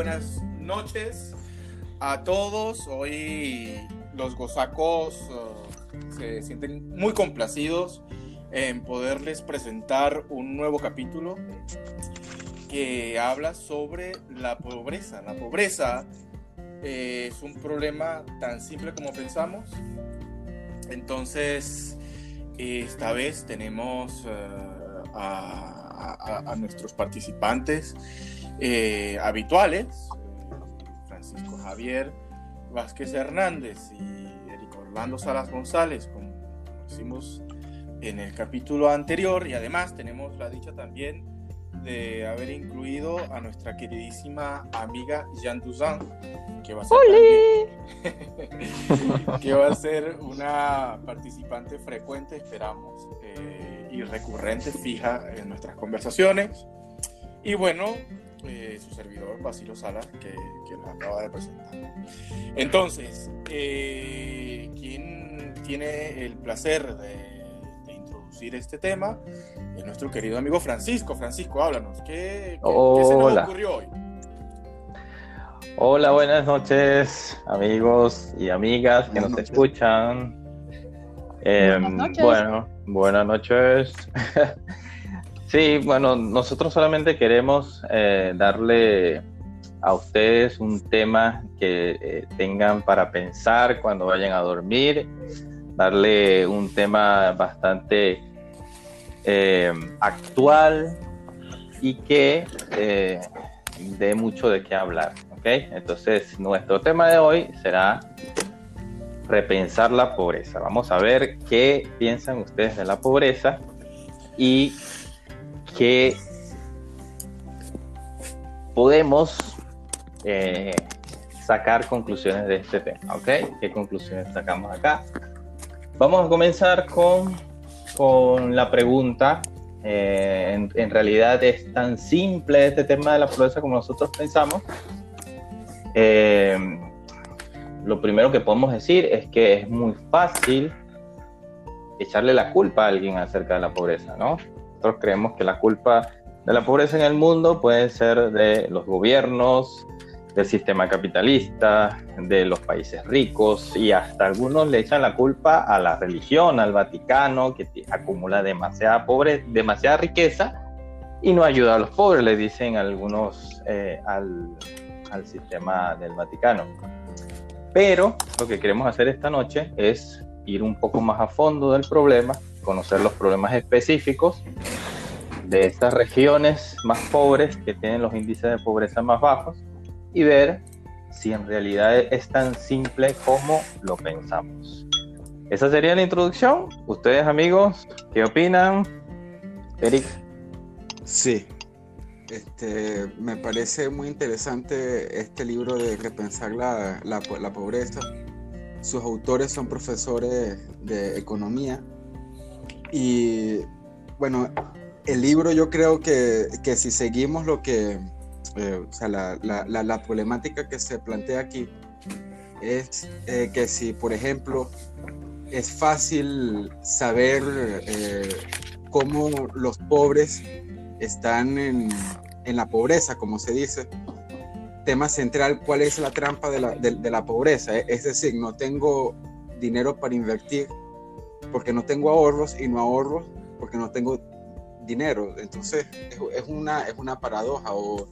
buenas noches a todos. Hoy los gozacos uh, se sienten muy complacidos en poderles presentar un nuevo capítulo que habla sobre la pobreza. La pobreza eh, es un problema tan simple como pensamos. Entonces, esta vez tenemos a, a, nuestros participantes eh, habituales, Francisco Javier Vázquez Hernández y Eric Orlando Salas González, como hicimos en el capítulo anterior, y además tenemos la dicha también de haber incluido a nuestra queridísima amiga Jean Duzan, que va a ser, también, que va a ser una participante frecuente, esperamos, eh, y recurrente, fija en nuestras conversaciones. Y bueno, eh, su servidor Basilio Salas, que, que lo acaba de presentar. Entonces, eh, ¿quién tiene el placer de, de, introducir este tema? Es nuestro querido amigo Francisco. Francisco, háblanos, ¿qué, qué, ¿qué se nos ocurrió hoy? Hola, buenas noches, amigos y amigas que buenas nos noches. escuchan. Eh, buenas noches. Bueno, buenas noches. Sí, bueno, nosotros solamente queremos eh, darle a ustedes un tema que eh, tengan para pensar cuando vayan a dormir, darle un tema bastante eh, actual y que dé mucho de qué hablar. ¿okay? Entonces, nuestro tema de hoy será repensar la pobreza. Vamos a ver qué piensan ustedes de la pobreza y que podemos eh, sacar conclusiones de este tema, ¿ok? ¿Qué conclusiones sacamos acá? Vamos a comenzar con, con la pregunta. Eh, en, en, realidad es tan simple este tema de la pobreza como nosotros pensamos. Eh, lo primero que podemos decir es que es muy fácil echarle la culpa a alguien acerca de la pobreza, ¿no? Nosotros creemos que la culpa de la pobreza en el mundo puede ser de los gobiernos, del sistema capitalista, de los países ricos y hasta algunos le echan la culpa a la religión, al Vaticano, que acumula demasiada, pobre, demasiada riqueza y no ayuda a los pobres, le dicen algunos eh, al, al sistema del Vaticano. Pero lo que queremos hacer esta noche es ir un poco más a fondo del problema conocer los problemas específicos de estas regiones más pobres que tienen los índices de pobreza más bajos y ver si en realidad es tan simple como lo pensamos. Esa sería la introducción. Ustedes amigos, ¿qué opinan? Eric. Sí, este, me parece muy interesante este libro de Repensar la, la, la pobreza. Sus autores son profesores de economía y bueno, el libro yo creo que, que si seguimos lo que, eh, o sea, la, la, la, problemática que se plantea aquí es eh, que si, por ejemplo, es fácil saber eh, cómo los pobres están en, en, la pobreza, como se dice, tema central, cuál es la trampa de la, de, de la pobreza. Es decir, no tengo dinero para invertir porque no tengo ahorros y no ahorro porque no tengo dinero. Entonces es, una, es una paradoja. O,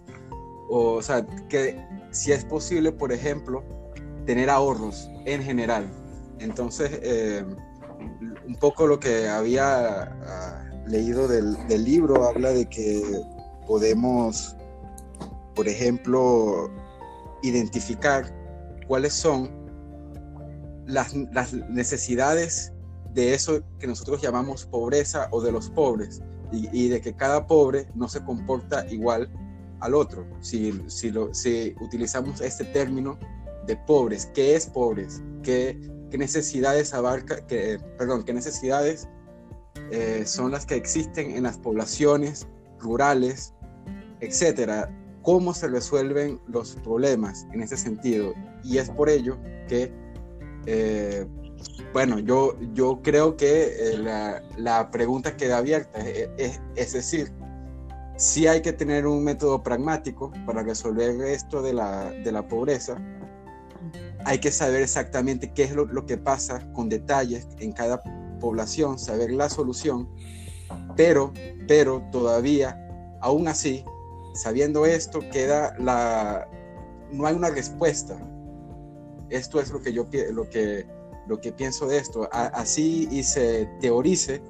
o, sea, que si es posible, por ejemplo, tener ahorros en general. Entonces, eh, un poco lo que había uh, leído del, del, libro habla de que podemos, por ejemplo, identificar cuáles son las, las necesidades de eso que nosotros llamamos pobreza o de los pobres y, de que cada pobre no se comporta igual al otro. Si, si, lo, si utilizamos este término de pobres, ¿qué es pobres? ¿Qué, qué necesidades abarca? Qué, perdón, ¿qué necesidades eh, son las que existen en las poblaciones rurales, etcétera? ¿Cómo se resuelven los problemas en ese sentido? Y es por ello que eh, bueno, yo, yo creo que eh, la, la, pregunta queda abierta, es, es, es, decir, sí hay que tener un método pragmático para resolver esto de la, de la pobreza. Hay que saber exactamente qué es lo, lo, que pasa con detalles en cada población, saber la solución, pero, pero todavía, aún así, sabiendo esto, queda la, no hay una respuesta. Esto es lo que yo lo que, lo que pienso de esto. así y se teorice,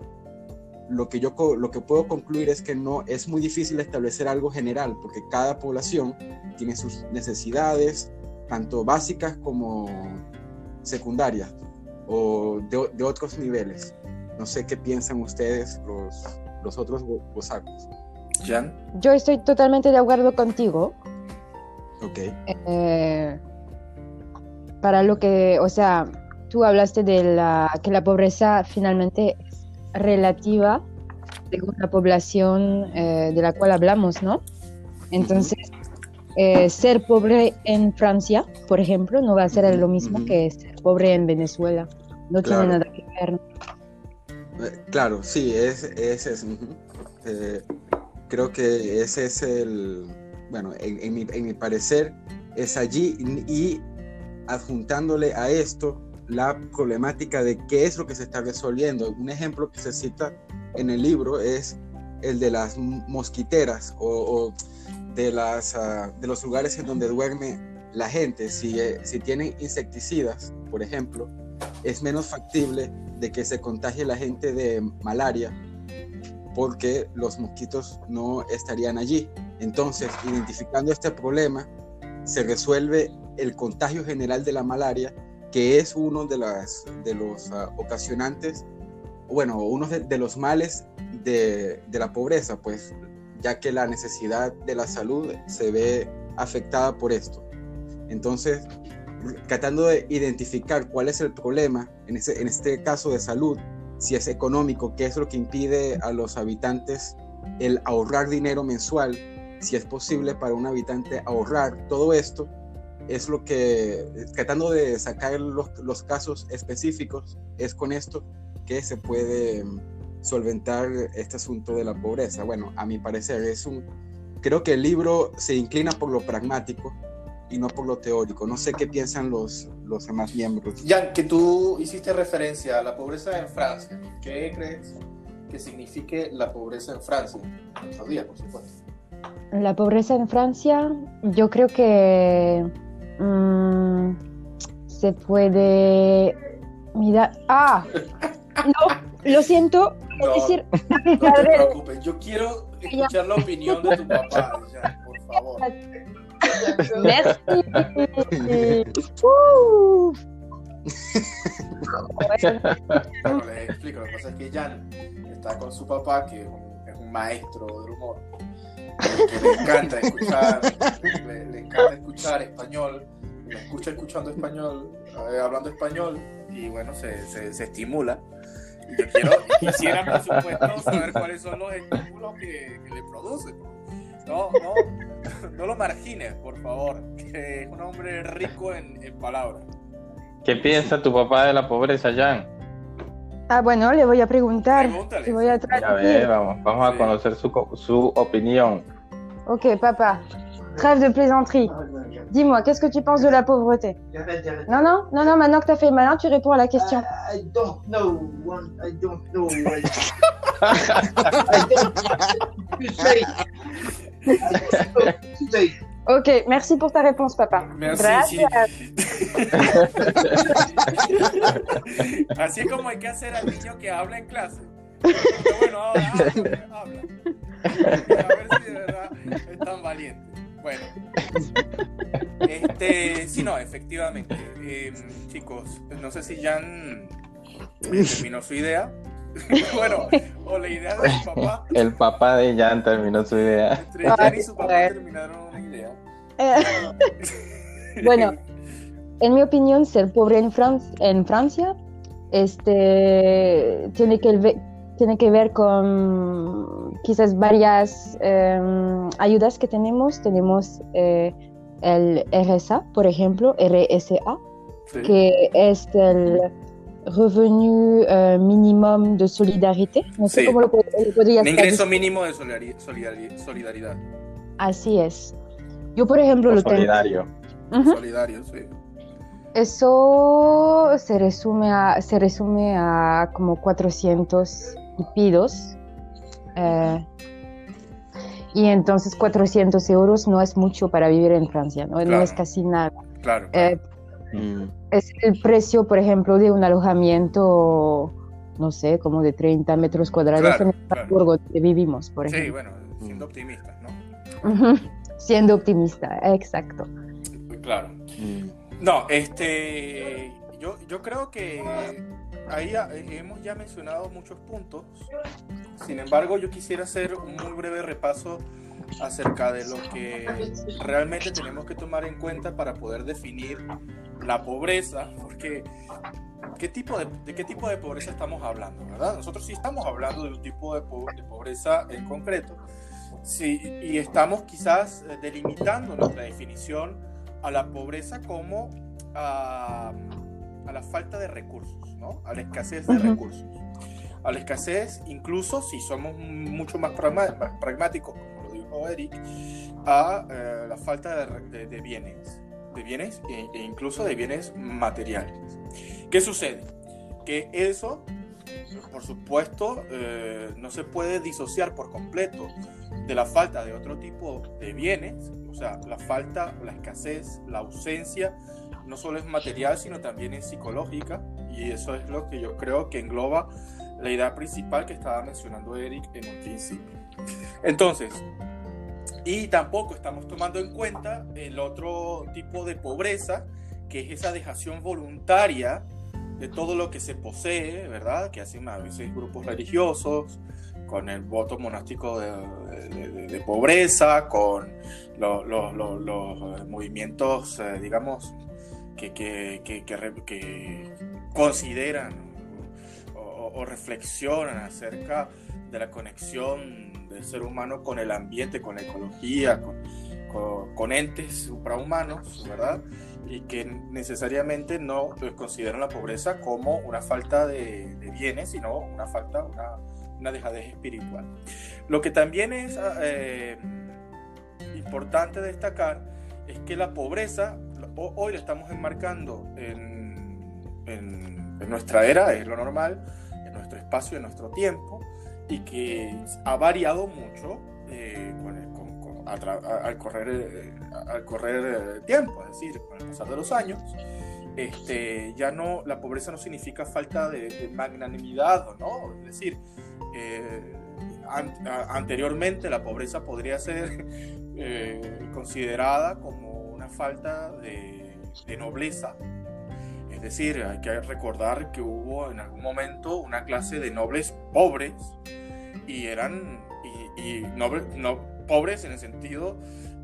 lo que yo lo que puedo concluir es que no es muy difícil establecer algo general, porque cada población tiene sus necesidades, tanto básicas como secundarias o de, otros niveles. No sé qué piensan ustedes, los, los otros bosacos. Jan. Yo estoy totalmente de acuerdo contigo. Ok. Eh, para lo que, o sea, tú hablaste de la, que la pobreza finalmente es relativa según la población eh, de la cual hablamos, ¿no? Entonces, eh, ser pobre en Francia, por ejemplo, no va a ser lo mismo que ser pobre en Venezuela. No tiene nada que ver. Claro, sí, es, es, creo que ese es el, bueno, en, mi, en mi, parecer, es allí y adjuntándole a esto la problemática de qué es lo que se está resolviendo. Un ejemplo que se cita en el libro es el de las mosquiteras o, de, las, uh, de los lugares en donde duerme la gente. Si, eh, si tienen insecticidas, por ejemplo, es menos factible de que se contagie la gente de malaria porque los mosquitos no estarían allí. Entonces, identificando este problema, se resuelve el contagio general de la malaria, que es uno de, las, de los uh, ocasionantes, bueno, uno de, los males de, de, la pobreza, pues ya que la necesidad de la salud se ve afectada por esto. Entonces, tratando de identificar cuál es el problema, en, ese, en este caso de salud, si es económico, qué es lo que impide a los habitantes el ahorrar dinero mensual, si es posible para un habitante ahorrar todo esto, es lo que, tratando de sacar los, los casos específicos, es con esto que se puede solventar este asunto de la pobreza. Bueno, a mi parecer es un, creo que el libro se inclina por lo pragmático y no por lo teórico. No sé qué piensan los, los demás miembros. Jan, que tú hiciste referencia a la pobreza en Francia. ¿Qué crees que signifique la pobreza en Francia? En días, por supuesto. La pobreza en Francia, yo creo que mmm, se puede mirar. ¡Ah! No, lo siento. No, decir... no te preocupes, yo quiero escuchar la opinión de tu papá, Jan, por favor. Uh. bueno, les explico, lo que pasa es que Jan está con su papá, que es un, es maestro del humor, le encanta escuchar, le, encanta escuchar español, le escucha escuchando español, eh, hablando español, y bueno, se, se, se estimula. Yo quiero, quisiera, por supuesto, saber cuáles son los estímulos que, que le produce. No, no, no lo margines, por favor, que es un hombre rico en palabras. ¿Qué piensa tu papá de la pobreza, Jan? Ah, bueno, le voy a preguntar. Pregúntale. Le voy a A ver, vamos, vamos a conocer su, su opinión. Ok, papa. Trêve de plaisanterie. Dis-moi, qu'est-ce que tu penses de la pauvreté? Non, non, non, non, maintenant que tu as fait le malin, tu réponds à la question. I don't know. I don't know. I don't say. Ok, merci pour ta réponse, papa. Merci. Gracias. Sí. Así es como hay que hacer al niño que habla en clase. Pero bueno, ahora habla, habla. A ver si de verdad es tan valiente. Bueno, este, sí, no, efectivamente. Eh, chicos, no sé si Jan terminó su idea. bueno, o la idea de su papá. El papá de Jan terminó su idea. Entre Jan y su papá terminaron. Eh, bueno, en mi opinión, ser pobre en, Fran en Francia este, tiene, que ver, tiene que ver con quizás varias eh, ayudas que tenemos. Tenemos eh, el RSA, por ejemplo, RSA, sí. que es el revenu euh, minimum de solidarité. No sé cómo lo, lo podrías Un ingreso mínimo de solidari- solidari- solidaridad. Así es. Yo, por ejemplo, lo tengo. Solidario. Ujú. Solidario, sí. Eso se resume a, se resume a como 400 y pidos. Eh, y entonces 400 euros no es mucho para vivir en Francia, no, No Claro. es casi nada. Claro. Eh, Mm. es el precio, por ejemplo, de un alojamiento, no sé, como de 30 metros cuadrados Claro, en claro. Estrasburgo, donde vivimos, por sí, ejemplo. bueno, siendo optimistas, ¿no? Ujú. Siendo optimista, exacto. Claro. Mm. No, este, yo, yo creo que ahí eh, hemos ya mencionado muchos puntos. Sin embargo, yo quisiera hacer un muy breve repaso acerca de lo que realmente tenemos que tomar en cuenta para poder definir la pobreza, porque ¿qué tipo de, de qué tipo de pobreza estamos hablando, verdad? Nosotros sí estamos hablando de un tipo de, po- de pobreza en concreto, sí, y estamos quizás eh, delimitando nuestra definición a la pobreza como a, a la falta de recursos, ¿no? A la escasez de Ujú. recursos. A la escasez, incluso si somos mucho más pragmáticos, como lo dijo Eric, a eh, la falta de, de- de bienes, de bienes e, e incluso de bienes materiales. ¿Qué sucede? Que eso, por supuesto, eh, no se puede disociar por completo de la falta de otro tipo de bienes, o sea, la falta, la escasez, la ausencia, no solo es material, sino también es psicológica, y eso es lo que yo creo que engloba la idea principal que estaba mencionando Eric en un principio. Entonces, y tampoco estamos tomando en cuenta el otro tipo de pobreza, que es esa dejación voluntaria de todo lo que se posee, ¿verdad? Que hacen a veces grupos religiosos, con el voto monástico de, pobreza, con lo- lo- lo- los movimientos, eh, digamos, que, consideran o, reflexionan acerca de la conexión del ser humano con el ambiente, con la ecología, con- con entes suprahumanos, ¿verdad? Y que necesariamente no eh, consideran la pobreza como una falta de, de bienes, sino una falta, una, una dejadez espiritual. Lo que también es ah, eh, importante destacar es que la pobreza, ho- hoy la estamos enmarcando en, en- en nuestra era, es lo normal, en nuestro espacio, en nuestro tiempo, y que ha variado mucho eh, con el- con- con- a a- al correr, eh, al correr el tiempo, es decir, con el pasar de los años. Este, ya no, la pobreza no significa falta de, de magnanimidad, ¿no? Es decir, eh, an- anteriormente la pobreza podría ser eh, considerada como una falta de, de nobleza. Es decir, hay que recordar que hubo en algún momento una clase de nobles pobres y eran y, y noble- no, pobres en el sentido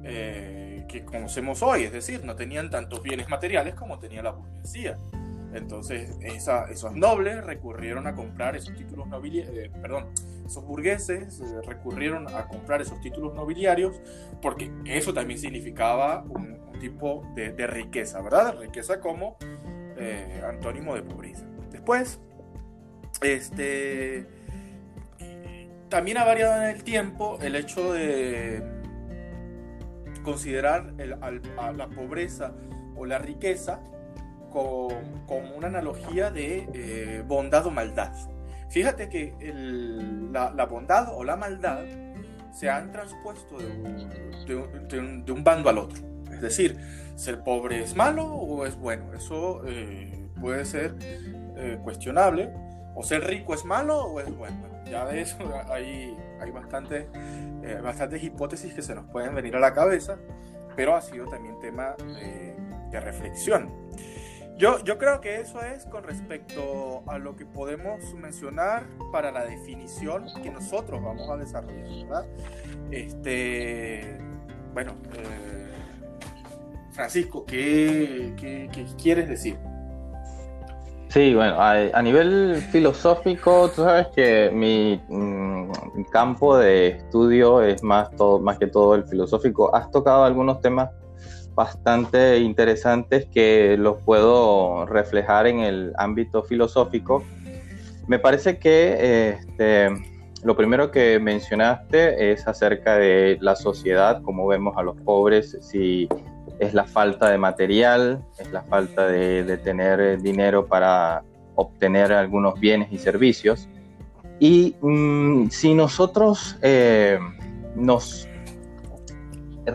eh, que conocemos hoy, es decir, no tenían tantos bienes materiales como tenía la burguesía. Entonces, esos nobles recurrieron a comprar esos títulos nobiliarios, perdón, esos burgueses eh, recurrieron a comprar esos títulos nobiliarios porque eso también significaba un, tipo de, de riqueza, ¿verdad? Riqueza como eh, antónimo de pobreza. Después, este, también ha variado en el tiempo el hecho de considerar el- al- a la pobreza o la riqueza con- como una analogía de eh, bondad o maldad. Fíjate que el- la, la bondad o la maldad se han transpuesto de un, de un- de un- de un bando al otro. Es decir, ser pobre es malo o es bueno. Eso eh, puede ser eh, cuestionable. O ser rico es malo o es bueno. Ya de eso hay, hay bastante, eh, bastantes hipótesis que se nos pueden venir a la cabeza, pero ha sido también tema de, de reflexión. Yo, yo creo que eso es con respecto a lo que podemos mencionar para la definición que nosotros vamos a desarrollar, ¿verdad? Este, bueno, eh, Francisco, ¿qué, qué, qué quieres decir? Sí, bueno, a, nivel filosófico, tú sabes que mi mm, campo de estudio es más, todo, más que todo el filosófico. Has tocado algunos temas bastante interesantes que los puedo reflejar en el ámbito filosófico. Me parece que este, lo primero que mencionaste es acerca de la sociedad, cómo vemos a los pobres, si es la falta de material, es la falta de, tener dinero para obtener algunos bienes y servicios. Y mm, si nosotros eh, nos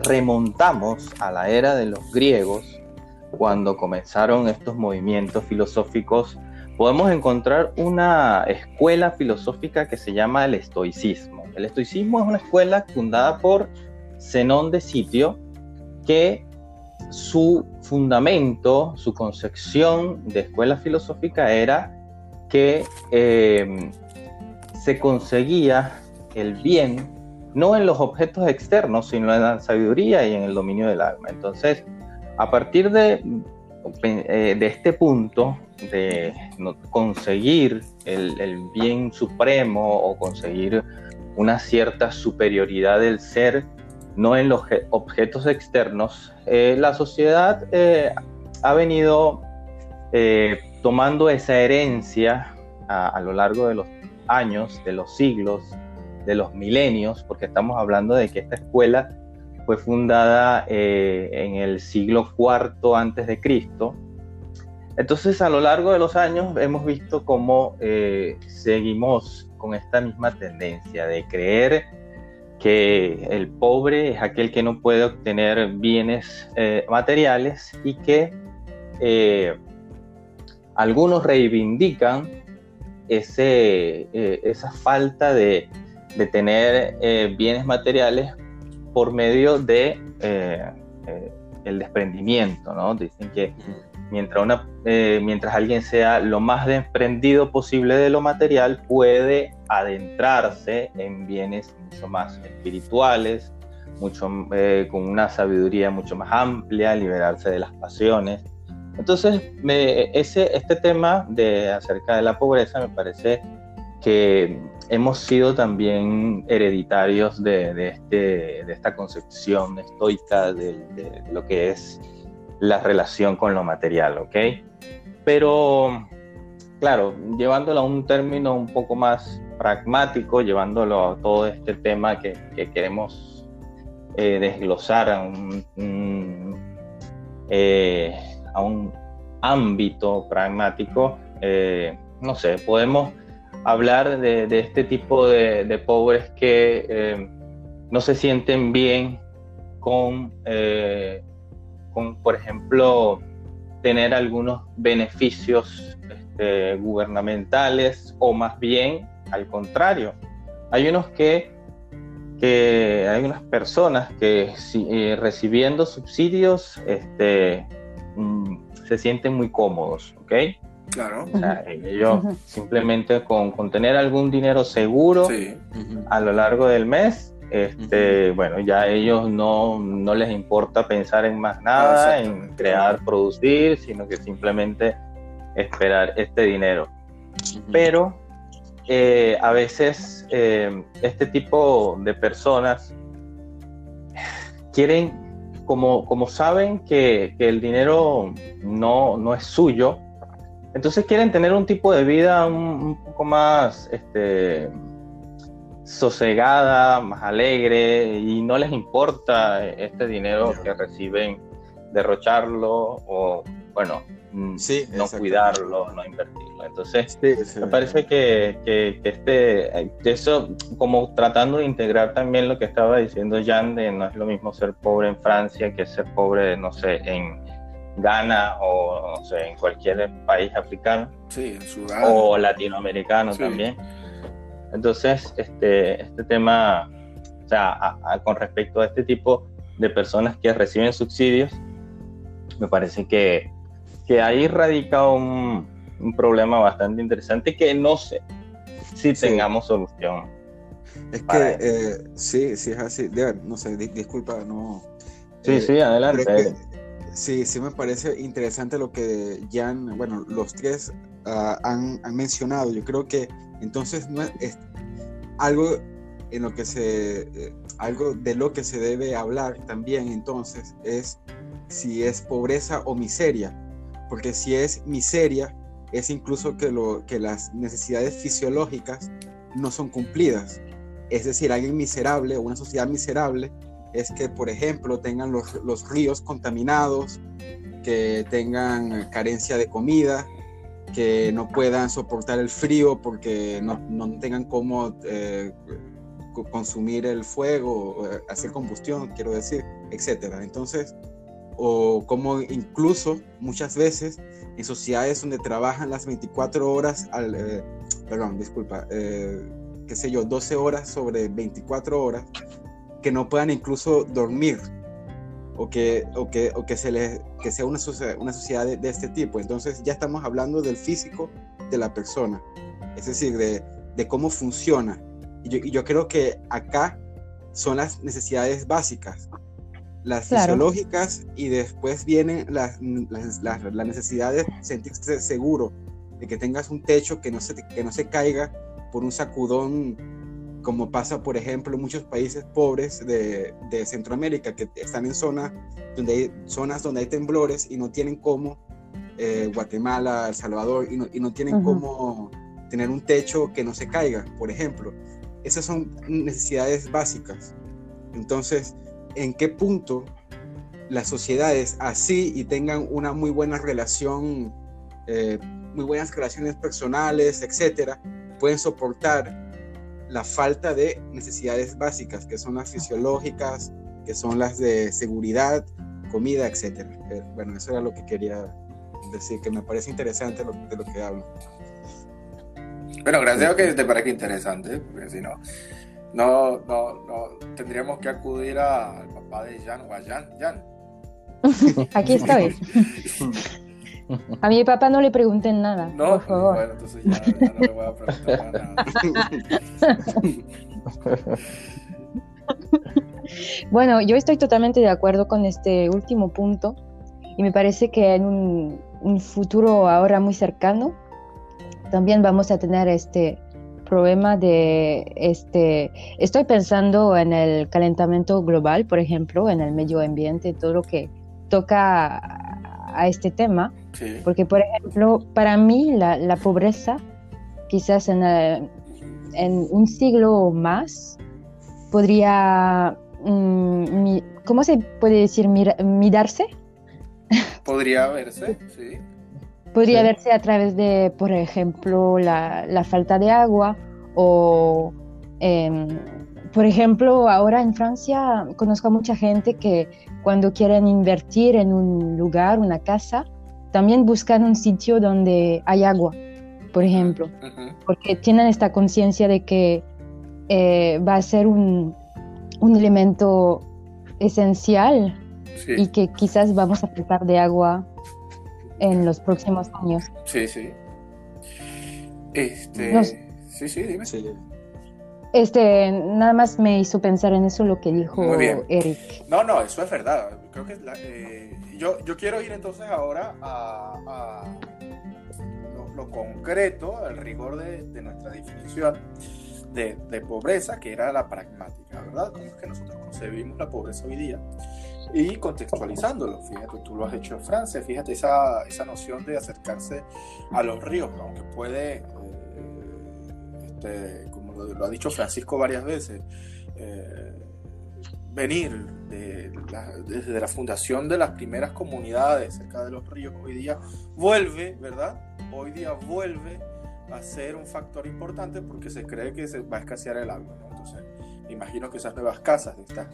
remontamos a la era de los griegos, cuando comenzaron estos movimientos filosóficos, podemos encontrar una escuela filosófica que se llama el estoicismo. El estoicismo es una escuela fundada por Zenón de Sitio, que su fundamento, su concepción de escuela filosófica era que eh, se conseguía el bien no en los objetos externos, sino en la sabiduría y en el dominio del alma. Entonces, a partir de, eh, de este punto, de conseguir el, bien supremo o conseguir una cierta superioridad del ser, no en los objetos externos, eh, la sociedad eh, ha venido tomando esa herencia a lo largo de los años, de los siglos, de los milenios, porque estamos hablando de que esta escuela fue fundada eh, en el siglo IV antes de Cristo. Entonces, a lo largo de los años hemos visto cómo eh, seguimos con esta misma tendencia de creer que el pobre es aquel que no puede obtener bienes eh, materiales y que algunos reivindican ese, esa falta de, de tener eh, bienes materiales por medio de eh, eh, el desprendimiento, ¿no? Dicen que mientras, mientras alguien sea lo más desprendido posible de lo material, puede adentrarse en bienes mucho más espirituales, mucho, con una sabiduría mucho más amplia, liberarse de las pasiones. Entonces, ese, este tema de acerca de la pobreza me parece que hemos sido también hereditarios de, este, de esta concepción estoica de, lo que es la relación con lo material, ¿ok? Pero, claro, llevándolo a un término un poco más pragmático, llevándolo a todo este tema que, queremos eh, desglosar a un, eh, a un ámbito pragmático, eh, no sé, podemos hablar de, este tipo de, pobres que no se sienten bien con, con, por ejemplo, tener algunos beneficios este, gubernamentales o más bien al contrario. Hay unos que, que hay unas personas que eh, recibiendo subsidios este, mm, se sienten muy cómodos, ¿ok? Claro. ellos simplemente con, con, tener algún dinero seguro a lo largo del mes, este, bueno, ya ellos no, no, les importa pensar en más nada, en crear, producir, sino que simplemente esperar este dinero. Pero eh, a veces eh, este tipo de personas quieren, como, como saben que, que el dinero no, no es suyo, entonces quieren tener un tipo de vida un, poco más este, sosegada, más alegre y no les importa este dinero que reciben derrocharlo o, bueno, mm, no cuidarlo, no invertirlo. Entonces, me parece que, que, este, eso como tratando de integrar también lo que estaba diciendo Jan, de no es lo mismo ser pobre en Francia que ser pobre, no sé, en Ghana o no sé, en cualquier país africano o latinoamericano también. Entonces, este, este tema, o sea, con respecto a este tipo de personas que reciben subsidios, me parece que, que ahí radica un, un problema bastante interesante que no sé si tengamos solución. Es que eh, sí, sí es así. no sé, disculpa, no. Sí, eh, sí, adelante. Sí, sí me parece interesante lo que Jan, bueno, los tres ah, han, mencionado. Yo creo que entonces no es, algo en lo que se, eh, algo de lo que se debe hablar también entonces es si es pobreza o miseria, porque si es miseria, es incluso que, las necesidades fisiológicas no son cumplidas. Es decir, alguien miserable una sociedad miserable es que, por ejemplo, tengan los, ríos contaminados, que tengan carencia de comida, que no puedan soportar el frío porque no, tengan cómo eh, consumir el fuego, eh, hacer combustión, quiero decir, etcétera. Entonces, o como incluso muchas veces en sociedades donde trabajan las 24 horas, al, eh, perdón, disculpa, qué sé yo, 12 horas sobre 24 horas, que no puedan incluso dormir o que, o que, o que, se les, que sea una una sociedad de, de, este tipo. Entonces ya estamos hablando del físico de la persona, es decir, de, de cómo funciona. Y yo, y yo, creo que acá son las necesidades básicas, las claro. fisiológicas y después vienen las, las, las, las, necesidades de sentirse seguro, de que tengas un techo que no se, que no se caiga por un sacudón como pasa, por ejemplo, en muchos países pobres de, de Centroamérica, que están en zonas donde, hay, zonas donde hay temblores y no tienen cómo, eh, Guatemala, El Salvador, y no, y no tienen uh -huh. cómo tener un techo que no se caiga, por ejemplo. Esas son necesidades básicas. Entonces, ¿en qué punto las sociedades así y tengan una muy buena relación, eh, muy buenas relaciones personales, etcétera, pueden soportar la falta de necesidades básicas, que son las fisiológicas, que son las de seguridad, comida, etc. Bueno, eso era lo que quería decir, que me parece interesante lo, de lo que hablo. Bueno, gracias a que te parezca interesante, porque si no, no, no, no tendríamos que acudir al papá de Jan o a Jan. Jan. Aquí estoy. A mi papá no le pregunten nada, no, por favor. Bueno, entonces ya, ya, no le voy a preguntar nada. bueno, yo estoy totalmente de acuerdo con este último punto y me parece que en un, un futuro ahora muy cercano también vamos a tener este problema de este estoy pensando en el calentamiento global por ejemplo en el medio ambiente todo lo que toca a este tema. Sí. porque por ejemplo para mí la, la pobreza quizás en, el, en, un siglo o más podría mm, cómo se puede decir Mira, mirarse. Podría verse sí podría sí. verse a través de, por ejemplo, la, la falta de agua o, eh, por ejemplo, ahora en Francia conozco a mucha gente que cuando quieren invertir en un lugar, una casa, también buscan un sitio donde hay agua, por ejemplo, uh -huh. porque tienen esta conciencia de que eh, va a ser un, un elemento esencial sí. y que quizás vamos a faltar de agua en los próximos años. Sí, sí. Este, sí, sí, dime. Sí. Este, nada más me hizo pensar en eso lo que dijo Eric. No, no, eso es verdad. Creo que la, eh, yo, yo quiero ir entonces ahora a, a lo, lo, concreto, al rigor de, de nuestra definición de, de, pobreza, que era la pragmática, ¿verdad? ¿Cómo es que nosotros concebimos la pobreza hoy día? Y contextualizándolo. Fíjate, tú lo has hecho en Francia, fíjate esa, esa noción de acercarse a los ríos, aunque puede, eh, este, como lo, ha dicho Francisco varias veces, eh, venir la, desde la fundación de las primeras comunidades cerca de los ríos, hoy día vuelve, ¿verdad? Hoy día vuelve a ser un factor importante porque se cree que se va a escasear el agua. ¿no? Entonces, imagino que esas nuevas casas de estas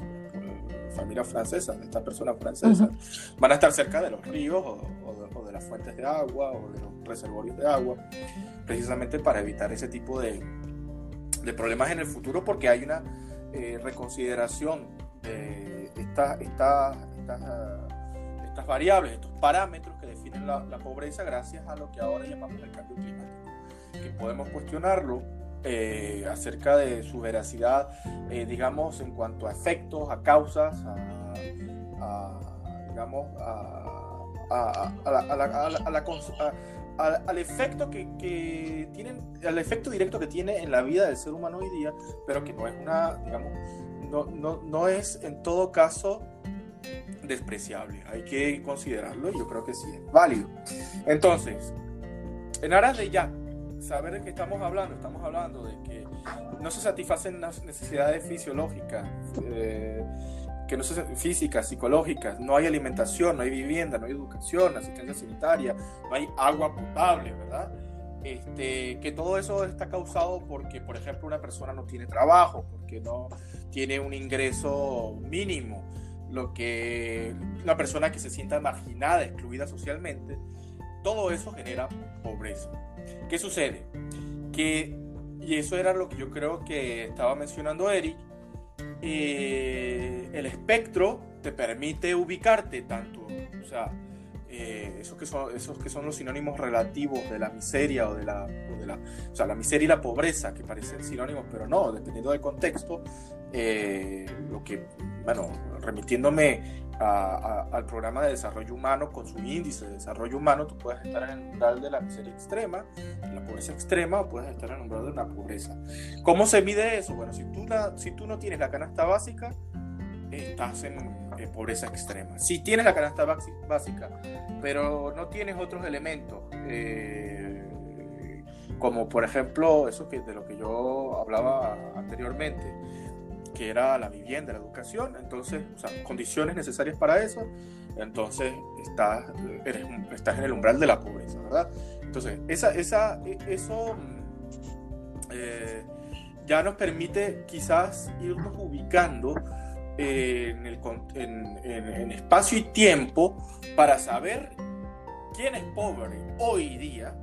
familias francesas, de estas personas francesas, uh -huh. van a estar cerca de los ríos o, o, de, o, de, las fuentes de agua o de los reservorios de agua, precisamente para evitar ese tipo de, de problemas en el futuro, porque hay una eh, reconsideración de esta, esta, estas, uh, estas variables, estos parámetros que definen la, la pobreza gracias a lo que ahora llamamos el cambio climático, que podemos cuestionarlo eh, acerca de su veracidad, eh, digamos, en cuanto a efectos, a causas, digamos, al efecto que, al efecto directo que tiene en la vida del ser humano hoy día, pero que no es una, digamos, no, no, no es en todo caso despreciable. Hay que considerarlo y yo creo que sí es válido. Entonces, en aras de ya saber de qué estamos hablando, estamos hablando de que no se satisfacen las necesidades fisiológicas, eh, que no se físicas, psicológicas, no hay alimentación, no hay vivienda, no hay educación, asistencia sanitaria, no hay agua potable, ¿verdad? Este, que todo eso está causado porque, por ejemplo, una persona no tiene trabajo, porque no tiene un ingreso mínimo, lo que una persona que se sienta marginada, excluida socialmente, todo eso genera pobreza. ¿Qué sucede? Que, y eso era lo que yo creo que estaba mencionando Eric, eh, el espectro te permite ubicarte tanto, o sea, eh, esos, que son, esos que son los sinónimos relativos de la miseria o de la, o de la, o sea, la miseria y la pobreza, que parecen sinónimos, pero no, dependiendo del contexto, eh, lo que, bueno, remitiéndome a- a- al programa de desarrollo humano con su índice de desarrollo humano, tú puedes estar en el umbral de la miseria extrema, de la pobreza extrema, o puedes estar en el umbral de una pobreza. ¿Cómo se mide eso? Bueno, si tú, la- si tú no tienes la canasta básica, estás en pobreza extrema. Si tienes la canasta básica, pero no tienes otros elementos, eh, como por ejemplo eso que, de lo que yo hablaba anteriormente, que era la vivienda, la educación, entonces, o sea, condiciones necesarias para eso, entonces estás, estás en el umbral de la pobreza, ¿verdad? Entonces, esa, esa, e- eso mm, eh, ya nos permite quizás irnos ubicando eh, en, el, en espacio y tiempo para saber quién es pobre hoy día,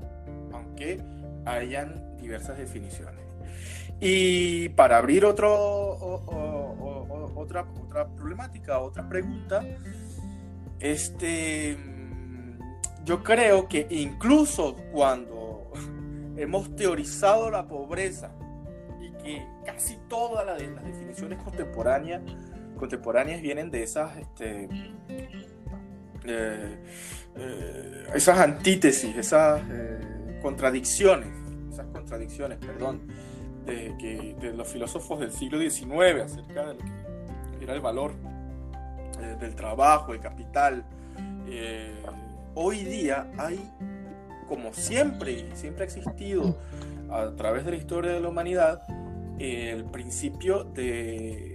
aunque hayan diversas definiciones. Y para abrir otro, otra, otra problemática, otra pregunta, este, mm, yo creo que incluso cuando hemos teorizado la pobreza y que casi todas las definiciones contemporáneas, contemporáneas vienen de esas, este, eh, eh, esas antítesis, esas eh, contradicciones, esas contradicciones, perdón, de, que, de los filósofos del siglo XIX acerca de lo que era el valor eh, del trabajo, el capital. Eh, hoy día hay, como siempre, siempre ha existido a través de la historia de la humanidad, el principio de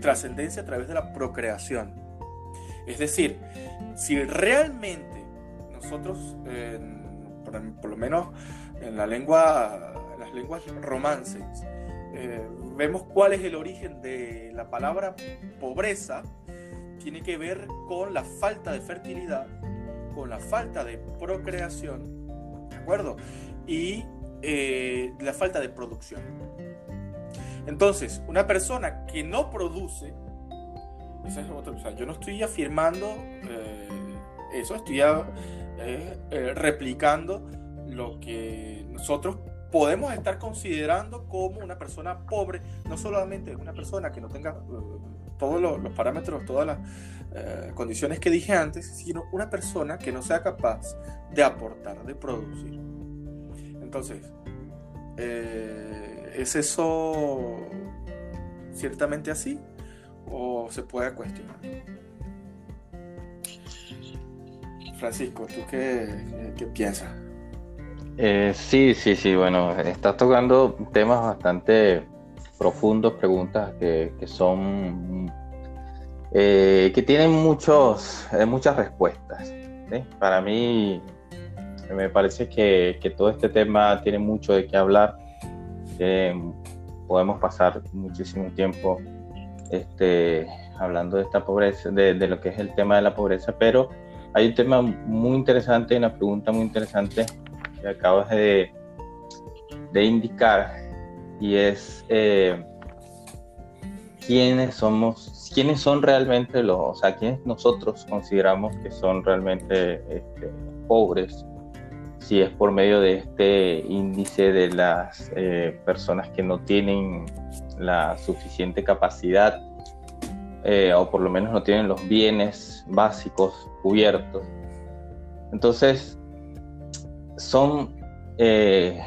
trascendencia a través de la procreación. Es decir, si realmente nosotros, por, lo menos en la lengua, en las lenguas romances, eh, vemos cuál es el origen de la palabra pobreza, tiene que ver con la falta de fertilidad, con la falta de procreación, ¿de acuerdo? Y eh, la falta de producción. Entonces, una persona que no produce, yo no estoy afirmando eh, eso, estoy replicando lo que nosotros podemos estar considerando como una persona pobre, no solamente una persona que no tenga eh, todos los, parámetros, todas las eh, condiciones que dije antes, sino una persona que no sea capaz de aportar, de producir. Entonces, eh, ¿es eso ciertamente así? ¿O se puede cuestionar? Francisco, ¿tú qué piensas? Eh, sí, sí, sí, bueno, estás tocando temas bastante profundos, preguntas que, que son, eh, que tienen muchos, eh, muchas respuestas. Para mí, me parece que, que todo este tema tiene mucho de qué hablar. Podemos pasar muchísimo tiempo este, hablando de esta pobreza, de, de lo que es el tema de la pobreza, pero hay un tema muy interesante, una pregunta muy interesante que acabas de, de indicar y es eh, quiénes somos, quiénes son realmente los, o sea, quiénes nosotros consideramos que son realmente este, pobres, si es por medio de este índice de las eh, personas que no tienen la suficiente capacidad eh, o por lo menos no tienen los bienes básicos cubiertos. Entonces, son, eh,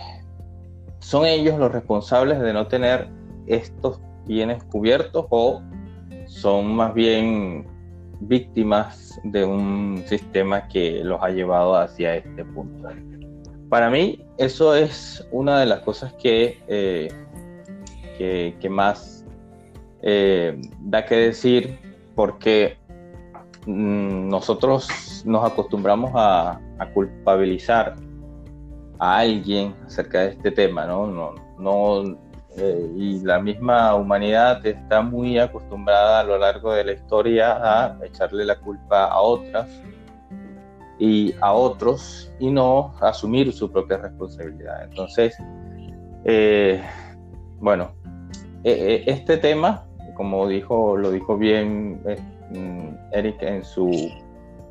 son ellos los responsables de no tener estos bienes cubiertos o son más bien víctimas de un sistema que los ha llevado hacia este punto. Para mí, eso es una de las cosas que, eh, que, más eh, da que decir, porque mm, nosotros nos acostumbramos a, culpabilizar a alguien acerca de este tema, ¿no? no, no eh, y la misma humanidad está muy acostumbrada a lo largo de la historia a echarle la culpa a otras y a otros y no asumir su propia responsabilidad. Entonces, eh, bueno, e, e, este tema, como dijo, lo dijo bien mm, Eric en su,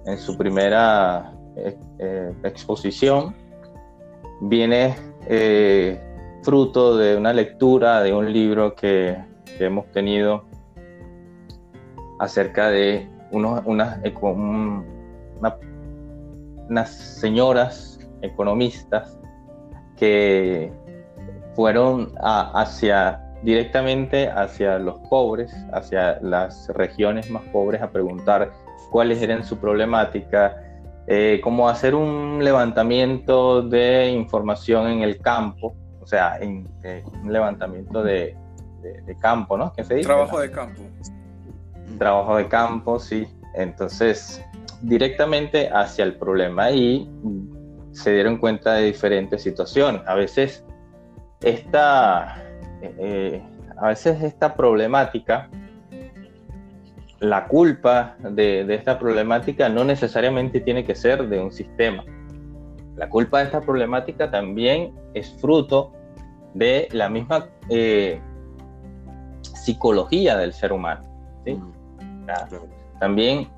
en su primera eh, exposición, viene fruto de una lectura de un libro que, hemos tenido acerca de unos, unas, unas señoras economistas que fueron hacia directamente hacia los pobres, hacia las regiones más pobres a preguntar cuáles eran su problemática, eh, cómo hacer un levantamiento de información en el campo o sea, en, eh, un levantamiento de, campo, ¿no? ¿Qué se dice? Trabajo de campo. Trabajo de campo, sí. Entonces, directamente hacia el problema y se dieron cuenta de diferentes situaciones. A veces esta, eh, a veces esta problemática, la culpa de, de esta problemática no necesariamente tiene que ser de un sistema. La culpa de esta problemática también es fruto de la misma eh, psicología del ser humano. También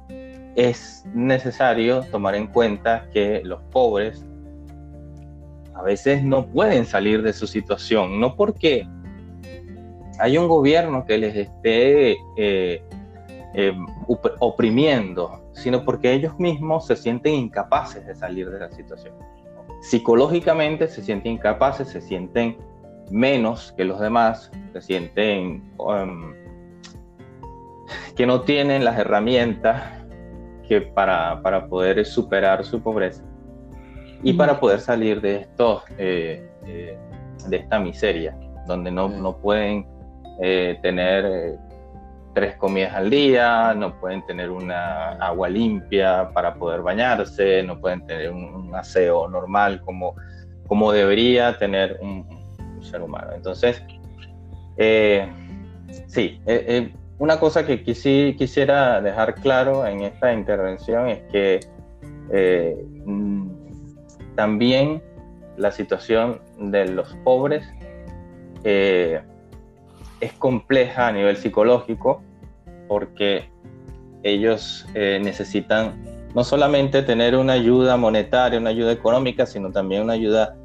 es necesario tomar en cuenta que los pobres a veces no pueden salir de su situación, no porque hay un gobierno que les esté eh, eh, oprimiendo, sino porque ellos mismos se sienten incapaces de salir de la situación. Psicológicamente se sienten incapaces, se sienten menos que los demás, se sienten um, que no tienen las herramientas que para, para poder superar su pobreza y para poder salir de esto, eh, eh, de esta miseria, donde no, no pueden eh, tener tres comidas al día, no pueden tener una agua limpia para poder bañarse, no pueden tener un, aseo normal como, como debería tener un, ser humano. Entonces, eh, sí, eh, eh, una cosa que quisiera dejar claro en esta intervención es que mm, también la situación de los pobres es compleja a nivel psicológico porque ellos necesitan no solamente tener una ayuda monetaria, una ayuda económica, sino también una ayuda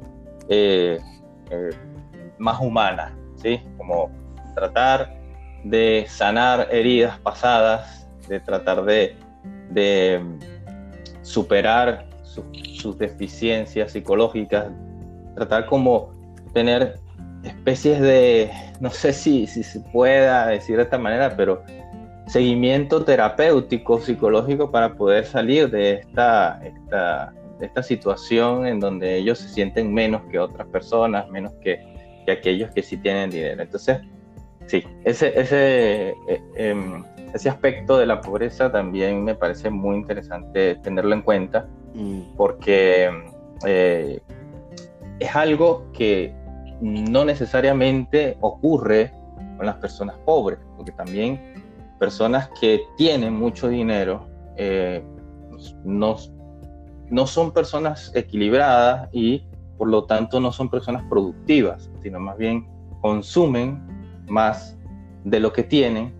más humana, ¿sí? Como tratar de sanar heridas pasadas, de tratar de, superar sus deficiencias psicológicas, tratar como tener especies de, no sé si, si se pueda decir de esta manera, pero seguimiento terapéutico, psicológico para poder salir de esta, esta, de esta situación en donde ellos se sienten menos que otras personas, menos que, que aquellos que sí tienen dinero. Entonces, sí, ese, ese, eh, em, ese aspecto de la pobreza también me parece muy interesante tenerlo en cuenta, mm. porque eh, es algo que no necesariamente ocurre con las personas pobres, porque también personas que tienen mucho dinero eh, no, no son personas equilibradas y por lo tanto no son personas productivas, sino más bien consumen más de lo que tienen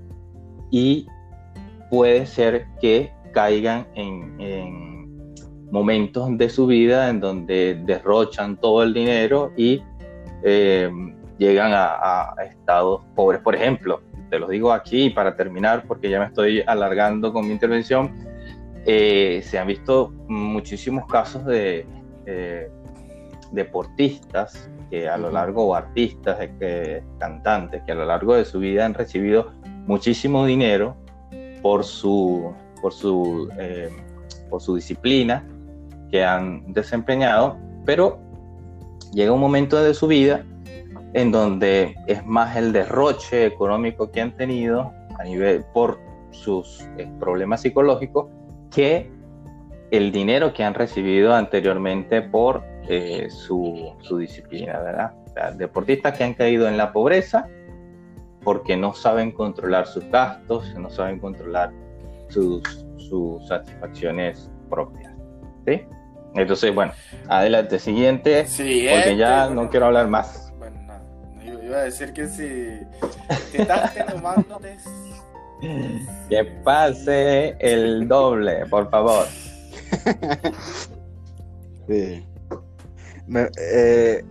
y puede ser que caigan en, momentos de su vida en donde derrochan todo el dinero y eh, llegan a, estados pobres. Por ejemplo, te lo digo aquí para terminar porque ya me estoy alargando con mi intervención, eh, se han visto muchísimos casos de eh, deportistas que a lo largo, o artistas, que, cantantes, que a lo largo de su vida han recibido muchísimo dinero por su, por su, eh, por su disciplina que han desempeñado, pero llega un momento de su vida en donde es más el derroche económico que han tenido a nivel por sus eh, problemas psicológicos que el dinero que han recibido anteriormente por eh, su, su, disciplina, ¿verdad? O sea, deportistas que han caído en la pobreza porque no saben controlar sus gastos, no saben controlar sus, sus satisfacciones propias. ¿sí? Entonces, bueno, adelante, siguiente, Sí, porque este, ya bueno, no quiero hablar más. Iba a decir que si te estás tomándote. Que pase el doble, por favor. Sí. Me- eh,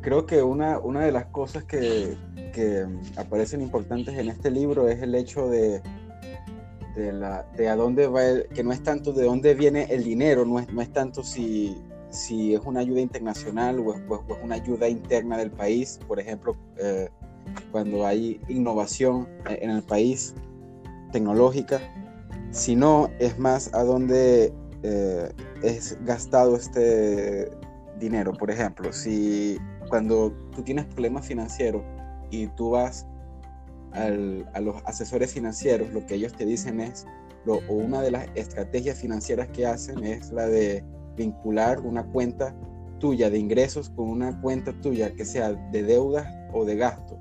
creo que una, una de las cosas que, que aparecen importantes en este libro es el hecho de, de, la, de a dónde va, el- que no es tanto de dónde viene el dinero, no es, no es tanto si, si es una ayuda internacional o es, una ayuda interna del país. Por ejemplo, eh, cuando hay innovación en el país tecnológica, sino es más a dónde eh, es gastado este dinero. Por ejemplo, si cuando tú tienes problemas financieros y tú vas al- a los asesores financieros, lo que ellos te dicen es, lo- o una de las estrategias financieras que hacen es la de vincular una cuenta tuya de ingresos con una cuenta tuya que sea de deudas o de gasto,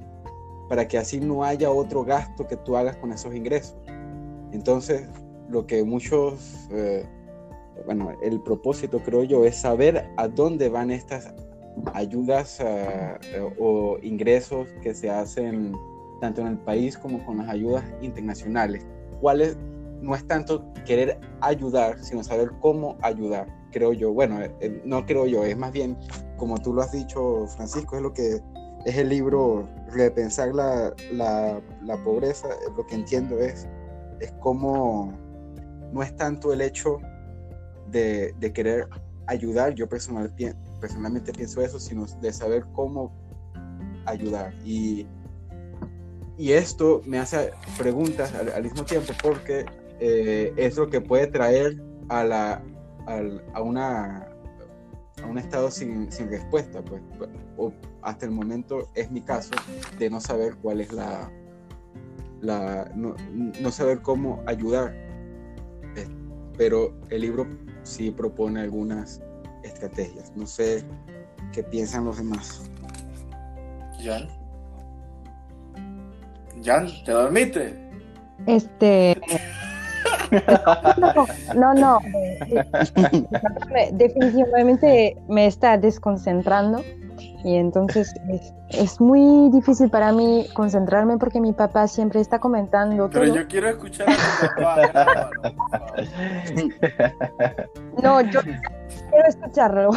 para que así no haya otro gasto que tú hagas con esos ingresos. Entonces, lo que muchos, eh, bueno, el propósito creo yo es saber a dónde van estas ayudas eh, o ingresos que se hacen tanto en el país como con las ayudas internacionales. ¿Cuáles? No es tanto querer ayudar, sino saber cómo ayudar, creo yo. Bueno, eh, eh, no creo yo, es más bien, como tú lo has dicho, Francisco, es lo que es el libro Repensar la, la, la pobreza, eh, lo que entiendo es, es cómo no es tanto el hecho de, de querer ayudar, yo personalmente pienso eso, sino de saber cómo ayudar. Y, y esto me hace preguntas al mismo tiempo porque eh, es lo que puede traer a, la, al- a, una, a un estado sin, sin respuesta. Pues, o hasta el momento es mi caso de no saber cuál es la... la no, no saber cómo ayudar. Eh, Pero el libro sí propone algunas estrategias. No sé qué piensan los demás. Jan. Jan, ¿te dormiste? Este. No, no. me- Definitivamente me está desconcentrando y entonces es, es muy difícil para mí concentrarme porque mi papá siempre está comentando Pero todo. yo quiero escuchar a tu papá. No, yo quiero escucharlo.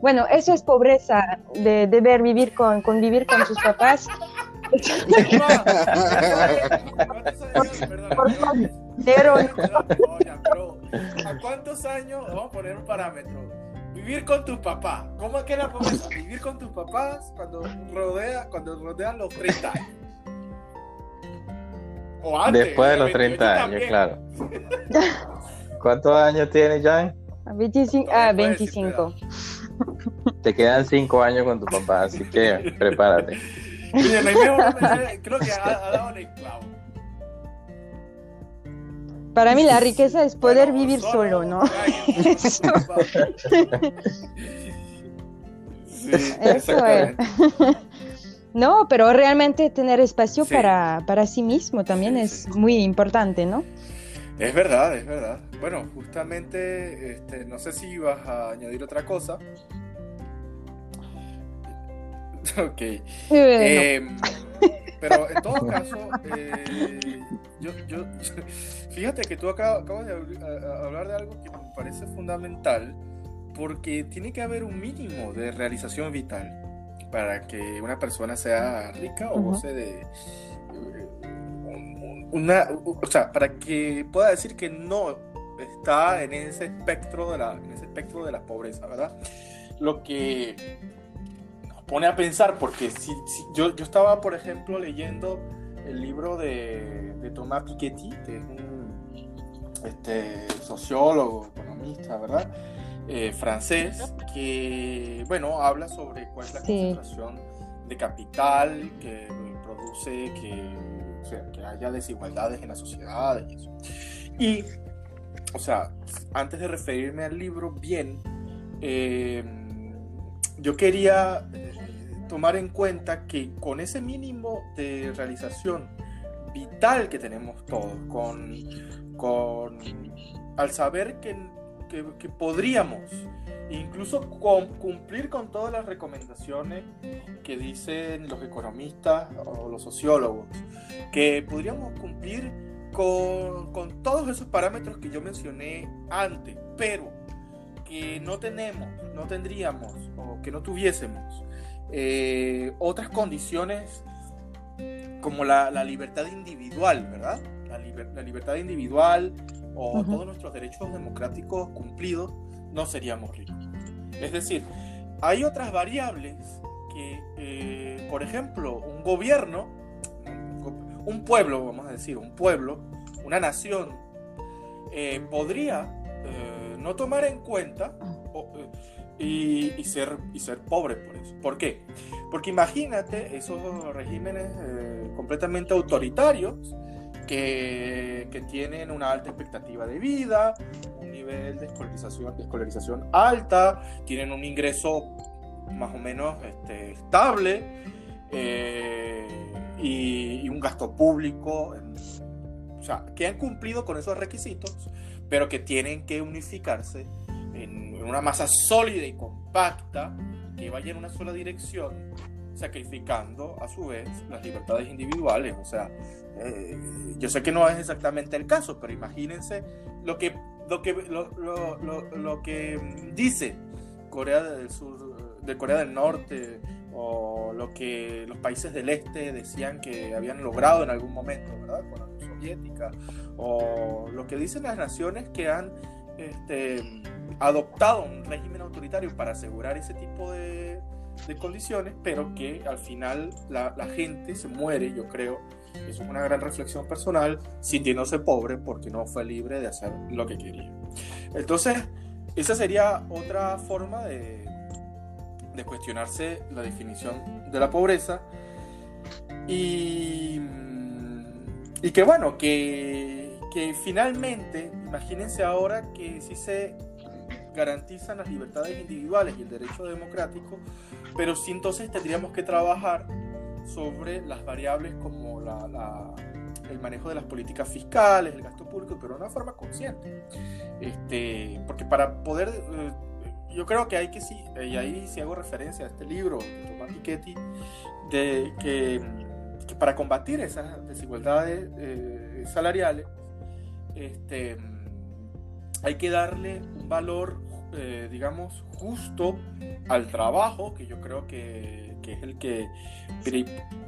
Bueno, eso es pobreza, de deber vivir con, convivir con sus papás. ¿A cuántos años? Vamos a poner un parámetro. Vivir con tu papá. ¿Cómo es que la pobreza? Vivir con tus papás cuando rodea, cuando rodean los 30 años. O antes. Después de los 28 30 años, claro. ¿Cuántos años tiene Jan? 25, ah, 25. Te quedan 5 años con tu papá, así que prepárate. Creo que ha, ha dado el clavo. Para mí la riqueza es poder Bueno, vivir solo, ¿no? Ay, Eso. Sí, Eso exactamente. No, pero realmente tener espacio Sí. para, para sí mismo también Sí, es sí. muy importante, ¿no? Es verdad, es verdad. Bueno, justamente, este, no sé si ibas a añadir otra cosa. Ok. Eh, pero en todo caso, eh, yo, yo- fíjate que tú acá- acabas de hablar de algo que me parece fundamental, porque tiene que haber un mínimo de realización vital para que una persona sea rica o goce de eh, un- un- una, o sea, para que pueda decir que no está en ese espectro de la, en ese espectro de la pobreza, ¿verdad? Lo que pone a pensar, porque si, si- yo, yo estaba, por ejemplo, leyendo el libro de, de Thomas Piketty, que es un, este sociólogo, economista, ¿verdad? Eh, francés, que, bueno, habla sobre cuál es la Sí. concentración de capital que produce que, o sea, que haya desigualdades en la sociedad y eso. Y, o sea, antes de referirme al libro bien, eh, yo quería tomar en cuenta que con ese mínimo de realización vital que tenemos todos, con, con al saber que, que- podríamos incluso con- cumplir con todas las recomendaciones que dicen los economistas o los sociólogos, que podríamos cumplir con, con todos esos parámetros que yo mencioné antes, pero que no tenemos, no tendríamos o que no tuviésemos eh, otras condiciones como la, la libertad individual, ¿verdad? La, liber- la libertad individual o todos nuestros derechos democráticos cumplidos, no seríamos ricos. Es decir, hay otras variables que, eh, por ejemplo, un gobierno, un pueblo, vamos a decir, un pueblo, una nación, eh, podría eh, no tomar en cuenta o, y, y ser, y ser pobre por eso. ¿Por qué? Porque imagínate esos regímenes eh, completamente autoritarios que, que tienen una alta expectativa de vida, un nivel de escolarización, de escolarización alta, tienen un ingreso más o menos este, estable eh, y, y un gasto público. O sea, que han cumplido con esos requisitos, pero que tienen que unificarse en, una masa sólida y compacta que vaya en una sola dirección, sacrificando a su vez las libertades individuales. O sea, eh, yo sé que no es exactamente el caso, pero imagínense lo que, lo que, lo, lo- lo- que dice Corea del Sur, de Corea del Norte, o lo que los países del este decían que habían logrado en algún momento, ¿verdad? Con la Unión Soviética, o lo que dicen las naciones que han este, adoptado un régimen autoritario para asegurar ese tipo de, de condiciones, pero que al final la, la gente se muere, yo creo, es una gran reflexión personal, sintiéndose pobre porque no fue libre de hacer lo que quería. Entonces, esa sería otra forma de, de cuestionarse la definición de la pobreza. Y, y que bueno, que, que finalmente, imagínense ahora que si se garantizan las libertades individuales y el derecho democrático, pero sí entonces tendríamos que trabajar sobre las variables como la, la- el manejo de las políticas fiscales, el gasto público, pero de una forma consciente. Este, porque para poder, eh, yo creo que hay que sí, y ahí sí hago referencia a este libro de Tomás Piketty, de que, que para combatir esas desigualdades eh, salariales, este, hay que darle un valor, eh, digamos, justo al trabajo, que yo creo que, que es el que,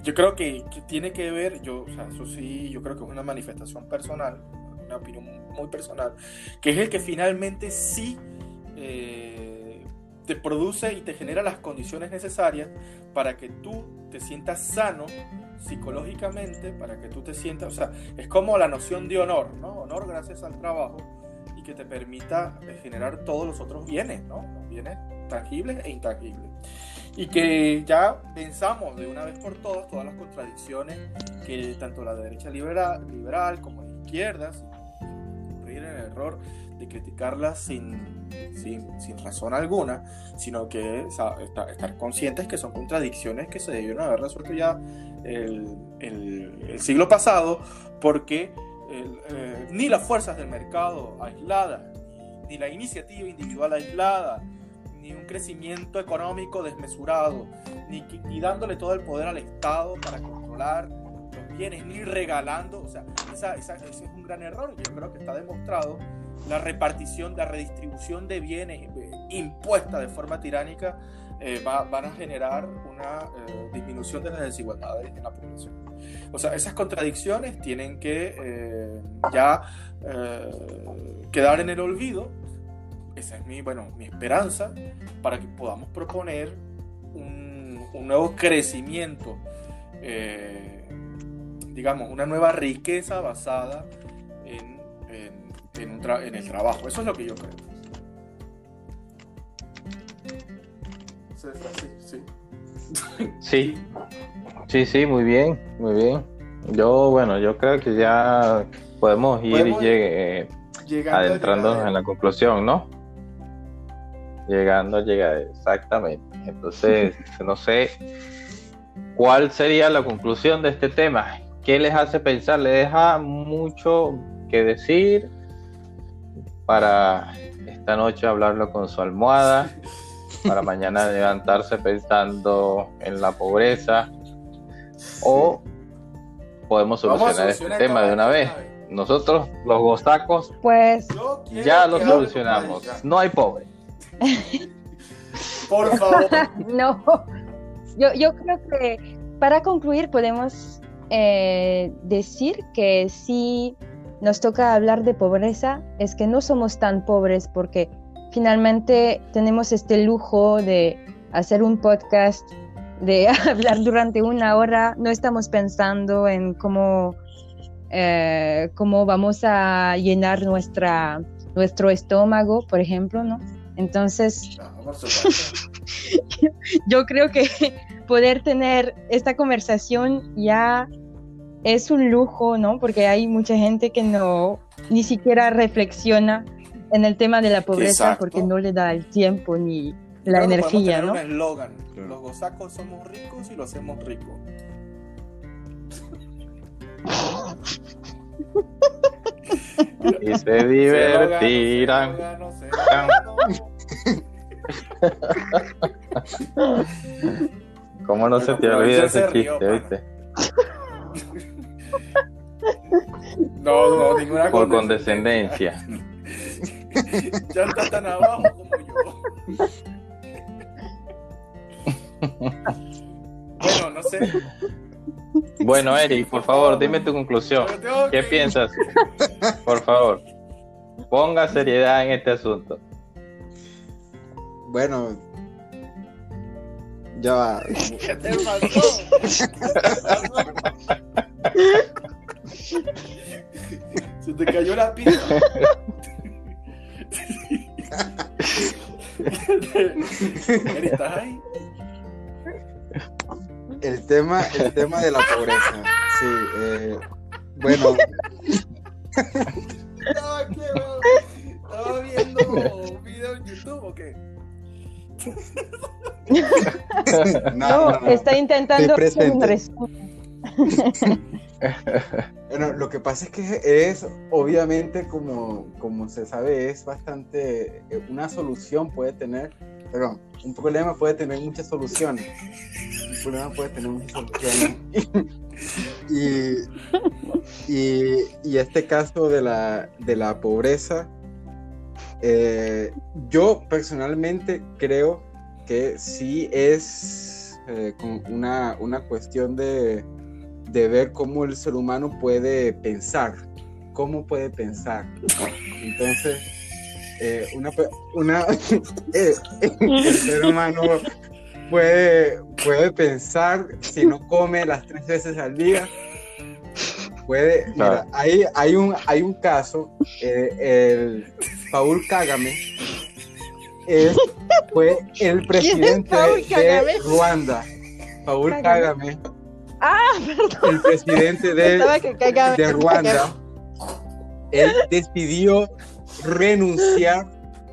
yo creo que, tiene que ver, yo, eso sí, yo creo que es una manifestación personal, una opinión muy personal, que es el que finalmente sí eh, te produce y te genera las condiciones necesarias para que tú te sientas sano psicológicamente, para que tú te sientas, o sea, es como la noción de honor, ¿no? Honor gracias al trabajo y que te permita eh, generar todos los otros bienes, ¿no? Los bienes tangibles e intangibles. Y que ya pensamos de una vez por todas todas las contradicciones que tanto la derecha liberal, liberal como la izquierda, sin en el error de criticarlas sin, sin, sin razón alguna, sino que o sea, esta- estar conscientes que son contradicciones que se debieron haber resuelto ya el, el- el siglo pasado, porque el, eh, ni las fuerzas del mercado aisladas, ni, la iniciativa individual aislada, ni un crecimiento económico desmesurado, ni, ni dándole todo el poder al Estado para controlar los bienes, ni regalando, o sea, esa, esa- ese es un gran error, yo creo que está demostrado la repartición, la redistribución de bienes eh, impuesta de forma tiránica eh, va- van a generar una eh, disminución de las desigualdades en la población. O sea, esas contradicciones tienen que eh, ya eh, quedar en el olvido. Esa es mi, bueno, mi esperanza para que podamos proponer un, un nuevo crecimiento, eh, digamos, una nueva riqueza basada en, en- en un en el trabajo. Eso es lo que yo creo. Sí, sí, sí. Muy bien, muy bien. Yo, bueno, yo creo que ya podemos ir Podemos llegue- a adentrándonos en la conclusión, ¿no? Llegando a llegar, exactamente. Entonces, no sé cuál sería la conclusión de este tema. ¿Qué les hace pensar? ¿Le deja mucho que decir para esta noche hablarlo con su almohada? Para mañana levantarse pensando en la pobreza. ¿O podemos solucionar este tema de una vez? Nosotros, los gostacos, Pues ya lo solucionamos. No hay pobre. Por favor. no, yo, yo creo que para concluir podemos eh, decir que si nos toca hablar de pobreza, es que no somos tan pobres porque finalmente tenemos este lujo de hacer un podcast, de hablar durante una hora, no estamos pensando en cómo, eh, cómo vamos a llenar nuestra, nuestro estómago, por ejemplo, ¿no? Entonces, yo creo que poder tener esta conversación ya es un lujo, ¿no? Porque hay mucha gente que no ni siquiera reflexiona en el tema de la pobreza Exacto. porque no le da el tiempo ni la energía, ¿no? un eslogan. Los gozacos somos ricos y lo hacemos rico. Y se divertirán. ¿Cómo no se te olvida ese se chiste, viste? No, no, ninguna Por condescendencia. Ya está tan abajo como yo. Bueno, no sé. Bueno, Eric, por favor, dime tu conclusión. ¿Qué que- piensas? Por favor, ponga seriedad en este asunto. Bueno, ya va. ¿Qué te pasó? Se te cayó la pizza. Eri, ¿Estás ahí? El tema, el tema de la pobreza. Sí, eh, bueno, Estaba, viendo un video en YouTube o qué? no, No, no, no. está intentando hacer un resumen. Bueno, lo que pasa es que es, obviamente, como, como se sabe, es bastante, eh, una solución puede tener, perdón, un problema puede tener muchas soluciones. Un problema puede tener muchas soluciones. y, y, este caso de la, de la pobreza, eh, yo personalmente creo que sí es eh, una, una cuestión de, de ver cómo el ser humano puede pensar, cómo puede pensar. Entonces, eh, una, una eh, el ser humano puede, puede pensar si no come las tres veces al día. Puede, mira, hay, hay, un, hay un caso, eh, el Paul Kagame es, fue el presidente Paul de Kagame? Ruanda. Paul Kagame. Ah, el presidente de, que Ruanda, él decidió renunciar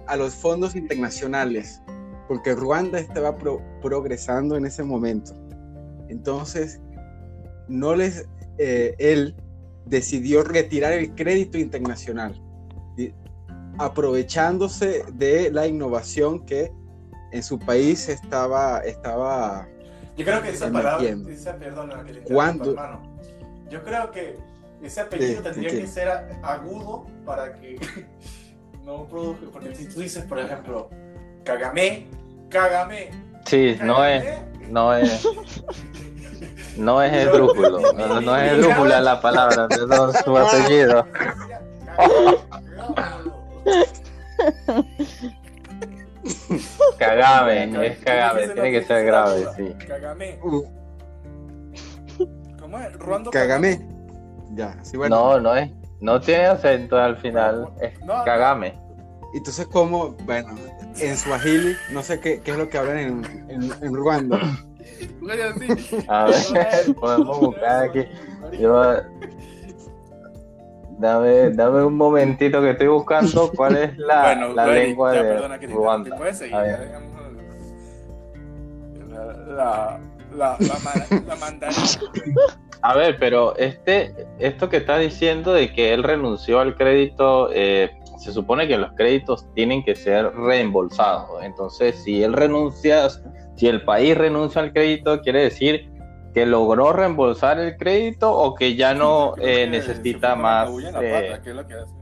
a los fondos internacionales porque Ruanda estaba pro- progresando en ese momento. Entonces, no les, eh, él decidió retirar el crédito internacional, y- aprovechándose de la innovación que en su país estaba, estaba Yo creo que esa palabra, entiendo. esa, perdona que le interrumpa, ¿Cuándo? hermano. Yo creo que ese apellido Sí, tendría sí. que ser agudo para que no produzca, porque si tú dices, por ejemplo, Kagame, Kagame, Sí, no es, no es, no es esdrújulo, no, no es esdrújula la palabra, no es su apellido. Cagame, es cagame, tiene que ser grave, sí. Kagame, ¿cómo es? Ruando Kagame. Ya, sí, bueno. No, no es, No tiene acento al final, es No. Kagame. Entonces, ¿cómo? Bueno, en Swahili, no sé qué, qué es lo que hablan en, en, en Ruanda. A ver, podemos buscar aquí. Yo, dame, dame un momentito que estoy buscando cuál es la, bueno, la lengua ya, de perdona que te Ruanda. interrumpí. Puedes seguir, la, la, la, la, ma- la mandarina. A ver, pero este, esto que está diciendo de que él renunció al crédito, eh, se supone que los créditos tienen que ser reembolsados. Entonces, si él renuncia, si el país renuncia al crédito, quiere decir que logró reembolsar el crédito o que ya no eh, necesita más. eh, la pata, que es lo que hace.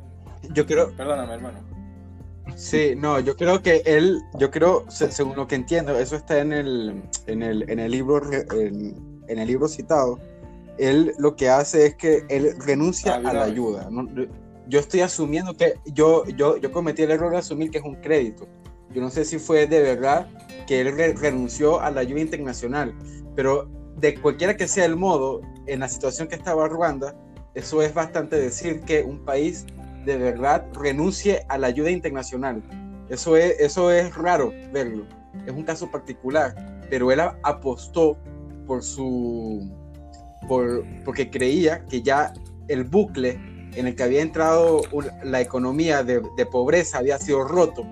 Yo creo, Perdóname, hermano. Sí, no, yo creo que él, yo creo, se- según lo que entiendo, eso está en el, en el, en el libro, en, en el libro citado. Él lo que hace es que él renuncia Ah, a la ayuda. ¿no? Yo estoy asumiendo que yo, yo, yo cometí el error de asumir que es un crédito. Yo no sé si fue de verdad que él re- renunció a la ayuda internacional, pero de cualquiera que sea el modo, en la situación que estaba Ruanda, eso es bastante decir que un país de verdad renuncie a la ayuda internacional. Eso es, eso es raro verlo. Es un caso particular, pero él apostó por su por, porque creía que ya el bucle en el que había entrado la economía de, pobreza había sido roto.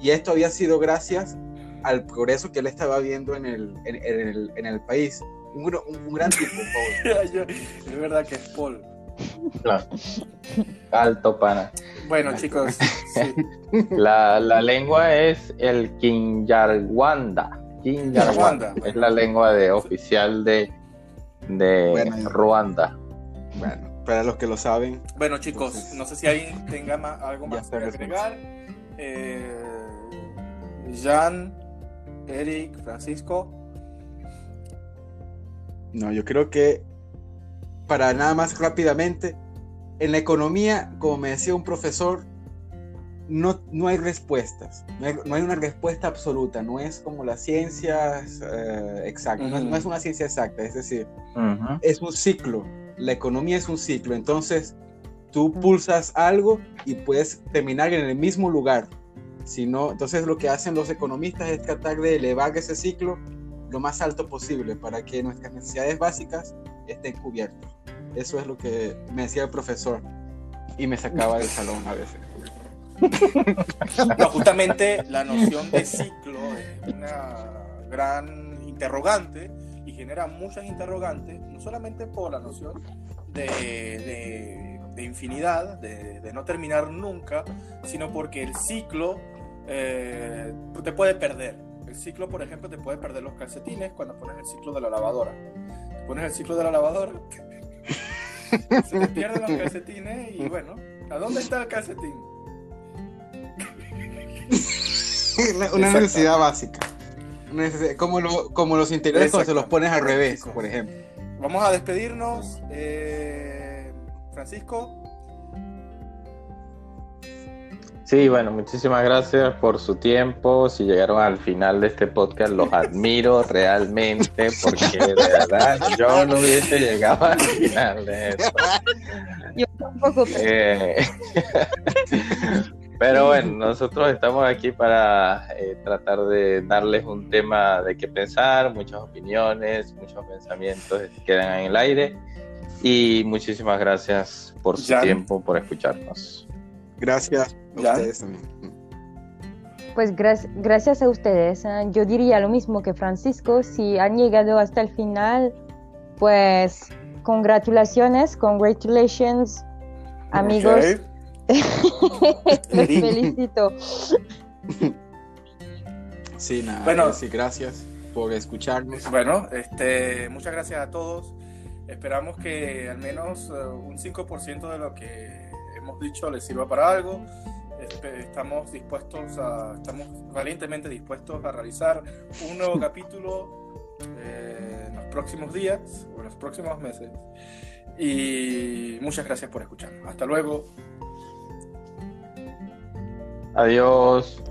Y esto había sido gracias al progreso que él estaba viendo en el, en, el, en el país. Un, gran tipo, Paul. Es verdad que es Paul. Alto pana. Bueno, chicos, sí. La, la lengua es el Kinyarwanda. Kinyarwanda. Es la lengua de, oficial de, de Bueno. Ruanda. Bueno, para los que lo saben, Bueno, chicos, Entonces- no sé si alguien tenga ma- algo más que agregar. Eh, Jan, Eric, Francisco. No, yo creo que para nada más rápidamente, en la economía, como me decía un profesor, no, no hay respuestas, no hay, no hay una respuesta absoluta, no es como las ciencias eh, exactas, no, es, no es una ciencia exacta, es decir, es un ciclo, la economía es un ciclo, entonces tú pulsas algo y puedes terminar en el mismo lugar, si no, entonces lo que hacen los economistas es tratar de elevar ese ciclo lo más alto posible para que nuestras necesidades básicas estén cubiertas. Eso es lo que me decía el profesor y me sacaba del salón a veces. No, justamente la noción de ciclo es una gran interrogante y genera muchas interrogantes, no solamente por la noción de, de- de infinidad, de, de no terminar nunca, sino porque el ciclo eh, te puede perder. El ciclo, por ejemplo, te puede perder los calcetines cuando pones el ciclo de la lavadora. Pones el ciclo de la lavadora, se te pierden los calcetines y bueno, ¿a dónde está el calcetín? Una necesidad básica. Como, lo- como los interiores cuando se los pones al revés, por ejemplo. Vamos a despedirnos. eh, Francisco, Sí, bueno, muchísimas gracias por su tiempo. Si llegaron al final de este podcast, los admiro realmente, porque de verdad yo no hubiese llegado al final de esto. Yo tampoco. Eh, pero bueno, nosotros estamos aquí para eh, tratar de darles un tema de qué pensar, muchas opiniones, muchos pensamientos que quedan en el aire. Y muchísimas gracias por su Jan. tiempo, por escucharnos. Gracias Ya. ustedes también. Pues gra- gracias a ustedes. ¿eh? Yo diría lo mismo que Francisco. Si han llegado hasta el final, pues congratulaciones, congratulations, amigos. Ok. Les Eric. felicito. Sí, nada. Bueno. sí, gracias por escucharnos. Bueno, este, muchas gracias a todos. Esperamos que al menos eh, un 5% de lo que hemos dicho les sirva para algo. Espe- Estamos dispuestos a, estamos valientemente dispuestos a realizar un nuevo capítulo eh, en los próximos días o en los próximos meses. Y muchas gracias por escuchar. Hasta luego. Adiós.